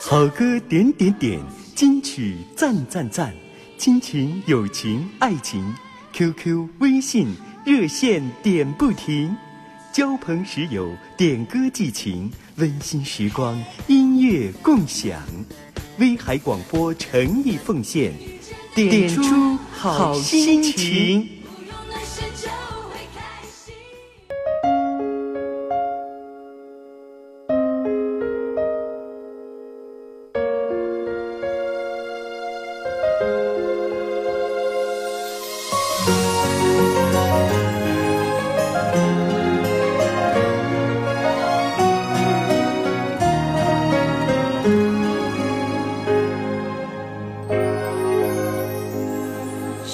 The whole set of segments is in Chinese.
好歌点点点，金曲赞赞赞，亲情、友情、爱情，QQ、微信热线点不停，交朋识友，点歌寄情，温馨时光，音乐共享，威海广播诚意奉献，点出好心情。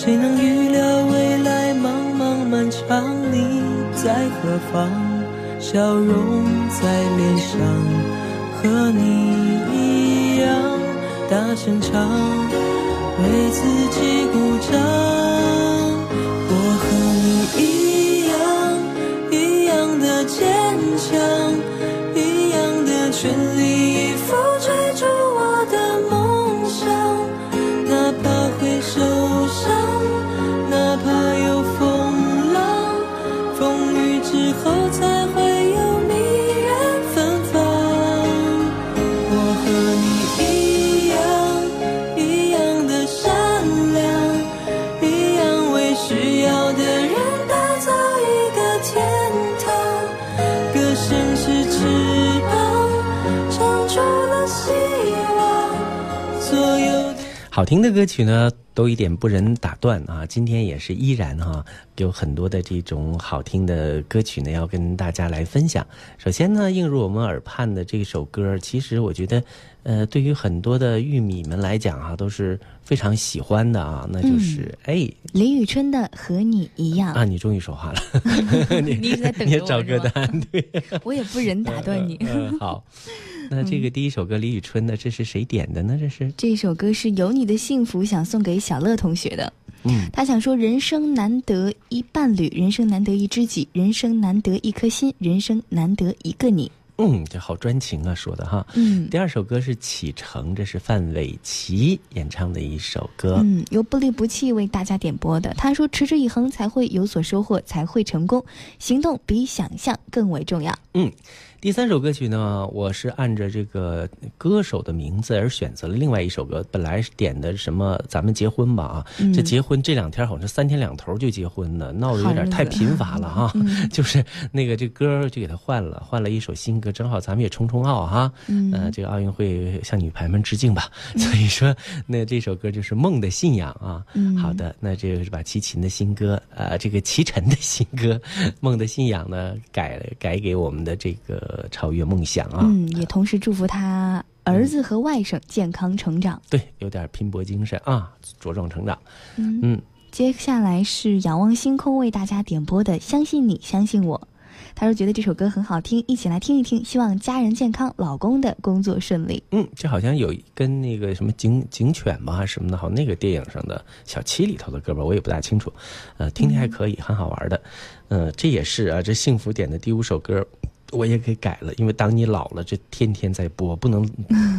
谁能预料未来茫茫漫长，你在何方？笑容在脸上，和你一样大声唱，为自己鼓掌。我和你一样，一样的坚强，一样的全力听的歌曲呢，都一点不忍打断啊！今天也是依然哈，有很多的这种好听的歌曲呢，要跟大家来分享。首先呢，映入我们耳畔的这首歌，其实我觉得，呃，对于很多的玉米们来讲啊，都是非常喜欢的啊，那就是哎，林宇春的《和你一样》啊，你终于说话了，你一直在等着我，找歌单，对，我也不忍打断你。好。那这个第一首歌李宇春的，这是谁点的呢？这是这首歌是有你的幸福，想送给小乐同学的。嗯，他想说：人生难得一伴侣，人生难得一知己，人生难得一颗心，人生难得一个你。嗯，这好专情啊，说的哈。嗯，第二首歌是启程，这是范玮琪演唱的一首歌。嗯，由不离不弃为大家点播的。他说：持之以恒才会有所收获，才会成功。行动比想象更为重要。嗯。第三首歌曲呢，我是按着这个歌手的名字而选择了另外一首歌。本来是点的什么“咱们结婚吧”啊，这结婚这两天好像三天两头就结婚呢，闹得有点太频繁了哈。就是那个这歌就给他换了，换了一首新歌，正好咱们也冲冲奥哈。嗯，这个奥运会向女排们致敬吧。所以说，那这首歌就是《梦的信仰》啊。嗯，好的，那这个是把齐秦的新歌，呃，这个齐晨的新歌《梦的信仰》呢改改给我们的这个。呃，超越梦想啊！嗯，也同时祝福他儿子和外甥健康成长。对，有点拼搏精神啊，茁壮成长。嗯，接下来是仰望星空为大家点播的《相信你，相信我》。他说觉得这首歌很好听，一起来听一听。希望家人健康，老公的工作顺利。嗯，这好像有跟那个什么警警犬吧，什么的，好那个电影上的小七里头的歌吧，我也不大清楚。呃，听听还可以，很好玩的。嗯，这也是啊，这幸福点的第五首歌。我也给改了，因为当你老了，这天天在播，不能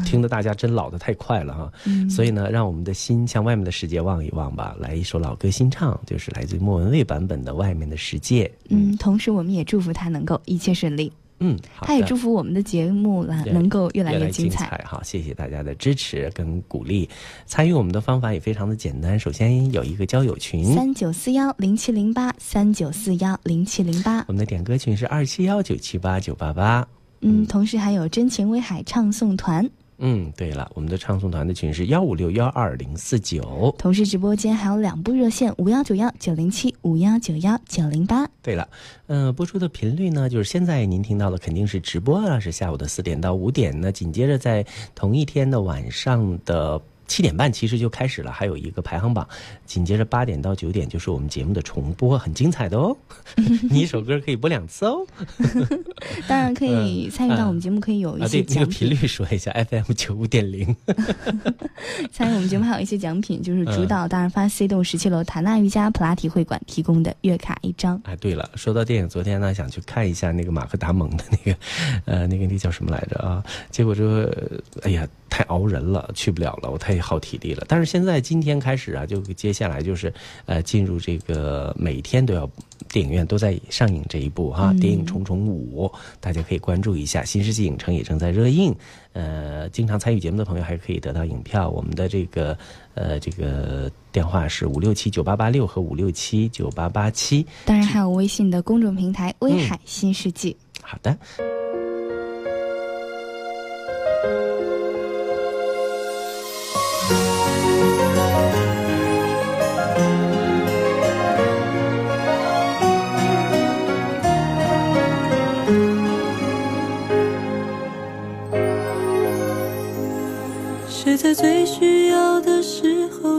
听得大家真老的太快了哈。所以呢，让我们的心向外面的世界望一望吧。来一首老歌新唱，就是来自莫文蔚版本的《外面的世界》。嗯，同时我们也祝福他能够一切顺利。嗯，他也祝福我们的节目啦，能够越来越精彩。好，谢谢大家的支持跟鼓励。参与我们的方法也非常的简单，首先有一个交友群，三九四幺零七零八，三九四幺零七零八。我们的点歌群是二七幺九七八九八八。嗯，同时还有真情威海唱诵团。嗯，对了，我们的唱诵团的群是幺五六幺二零四九。同时，直播间还有两部热线：五幺九幺九零七、五幺九幺九零八。对了，嗯，播出的频率呢，就是现在您听到的肯定是直播啊，是下午的四点到五点。那紧接着在同一天的晚上的。七点半其实就开始了，还有一个排行榜，紧接着八点到九点就是我们节目的重播，很精彩的哦。你一首歌可以播两次哦。当然可以参与到我们节目，可以有一些奖品。这个频率说一下，FM 九五点零。参与我们节目还有一些奖品，就是主导大润发 C 栋十七楼塔纳瑜伽普拉提会馆提供的月卡一张。哎，对了，说到电影，昨天呢想去看一下那个马克达蒙的那个，呃，那个那叫什么来着啊？结果说，哎呀。太熬人了，去不了了，我太耗体力了。但是现在今天开始啊，就接下来就是，呃，进入这个每天都要电影院都在上映这一部哈，电影《重重五》，大家可以关注一下。新世纪影城也正在热映，呃，经常参与节目的朋友还可以得到影票。我们的这个呃这个电话是五六七九八八六和五六七九八八七，当然还有微信的公众平台“威海新世纪”。好的。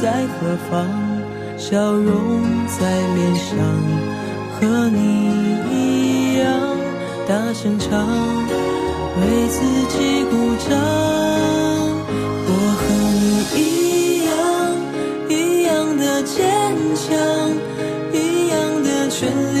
在何方？笑容在脸上，和你一样大声唱，为自己鼓掌。我和你一样，一样的坚强，一样的全力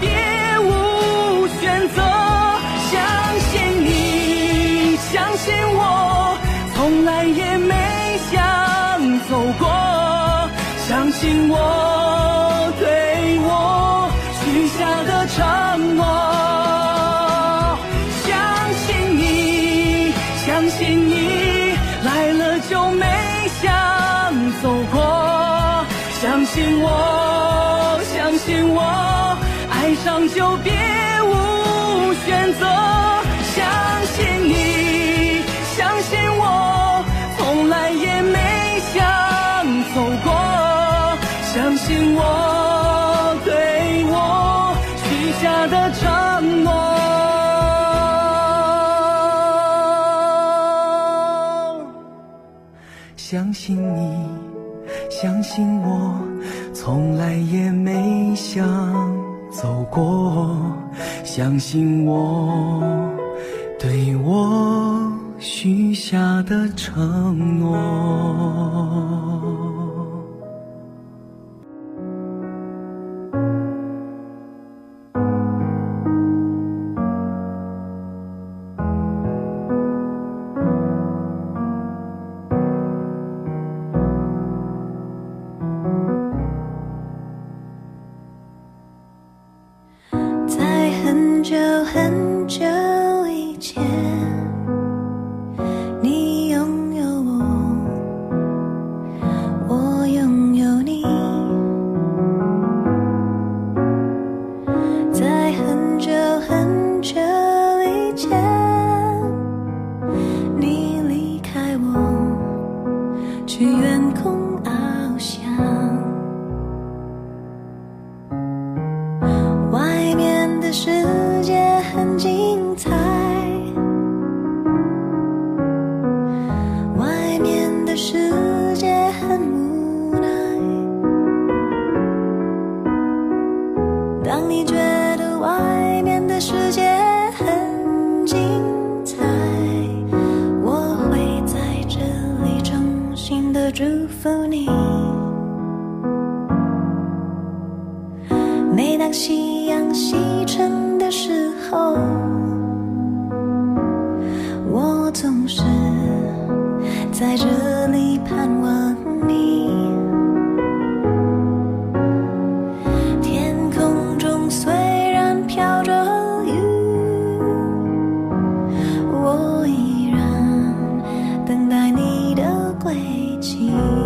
别无选择。相信你，相信我，从来也没想走过。相信我，对我许。下的承诺，相信你，相信你，来了就没想走过。相信我，择。相信你，相信我，从来也没想走过。相信我，对我许。下的承诺，相信你，相信我，从来也没想走过。相信我，对我许下的承诺。去远空翱静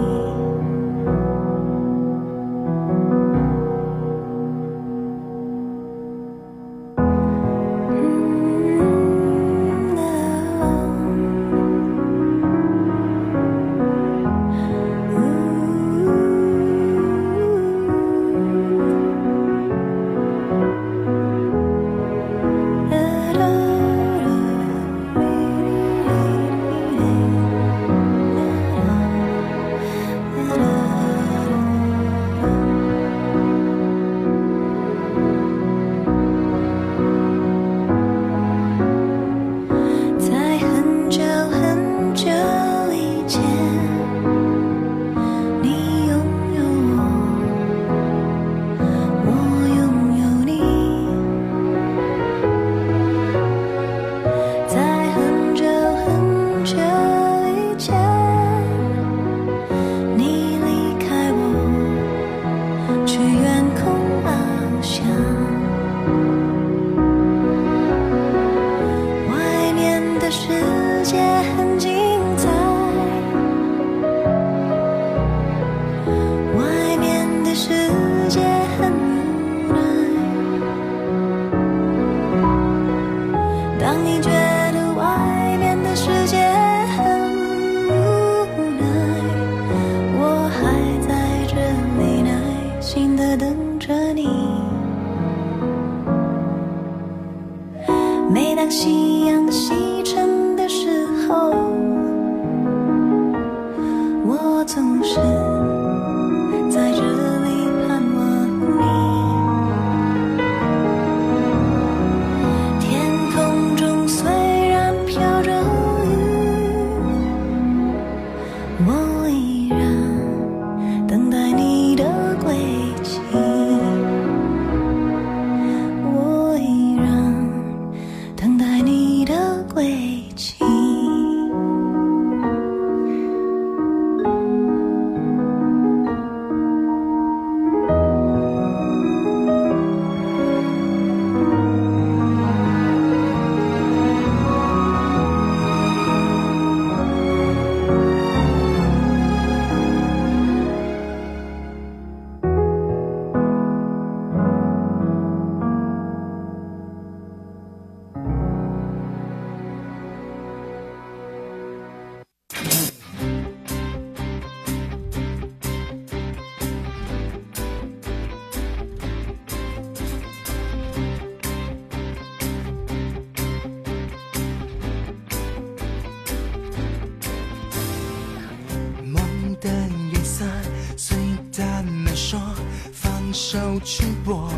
跟着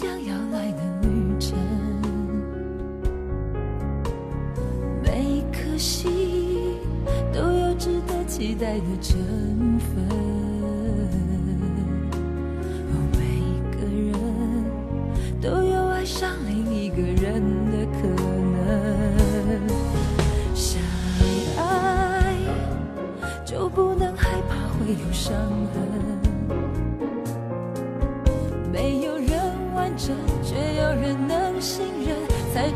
将要来的旅程，每颗心都有值得期待的成分。每个人都有爱上另一个人的可能。相爱就不能害怕会有伤痕，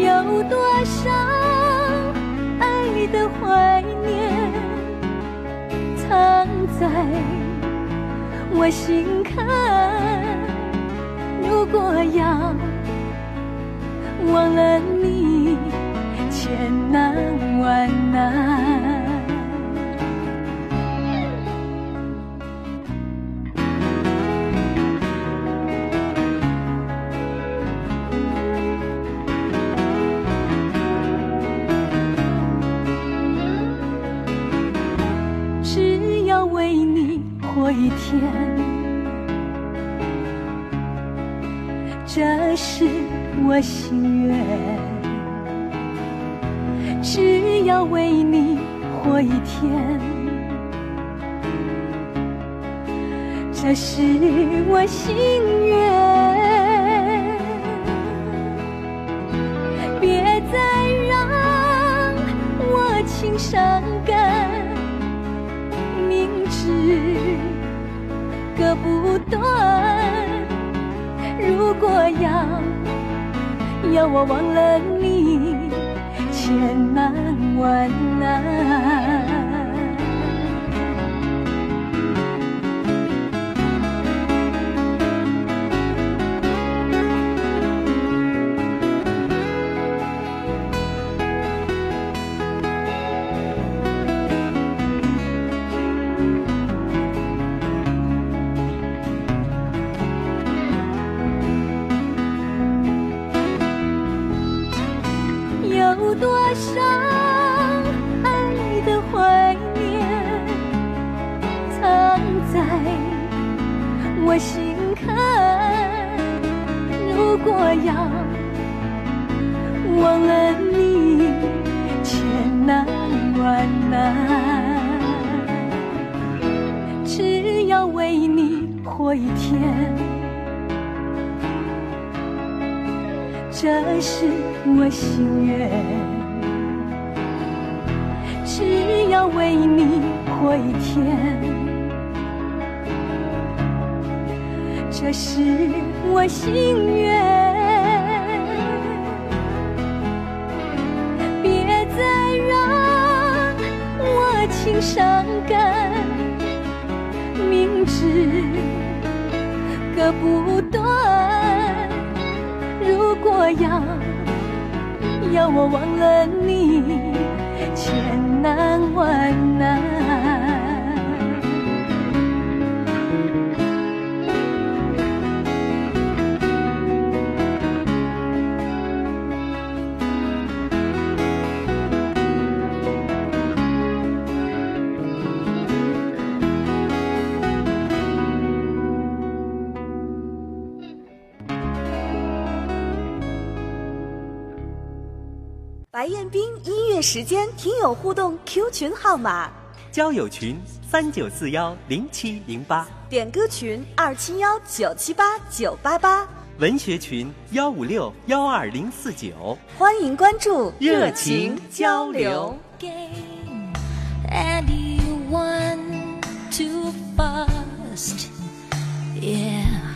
有多少爱的怀念？藏在我心坎。如果要忘了你，千难万难。天，这是我心愿，只要为你活一天。这是我心愿。别再让我情伤感。割不断。如果要要我忘了你，千难万难。我心坎。如果要忘了你，千难万难。只要为你活一天。这是我心愿，只要为你活一天。这是我心愿，别再让我情伤感，明知割不断。如果要要我忘了你，时间听友互动 Q 群号码：交友群三九四幺零七零八，点歌群二七幺九七八九八八，文学群幺五六幺二零四九。欢迎关注，热情交流。Won too fast, yeah.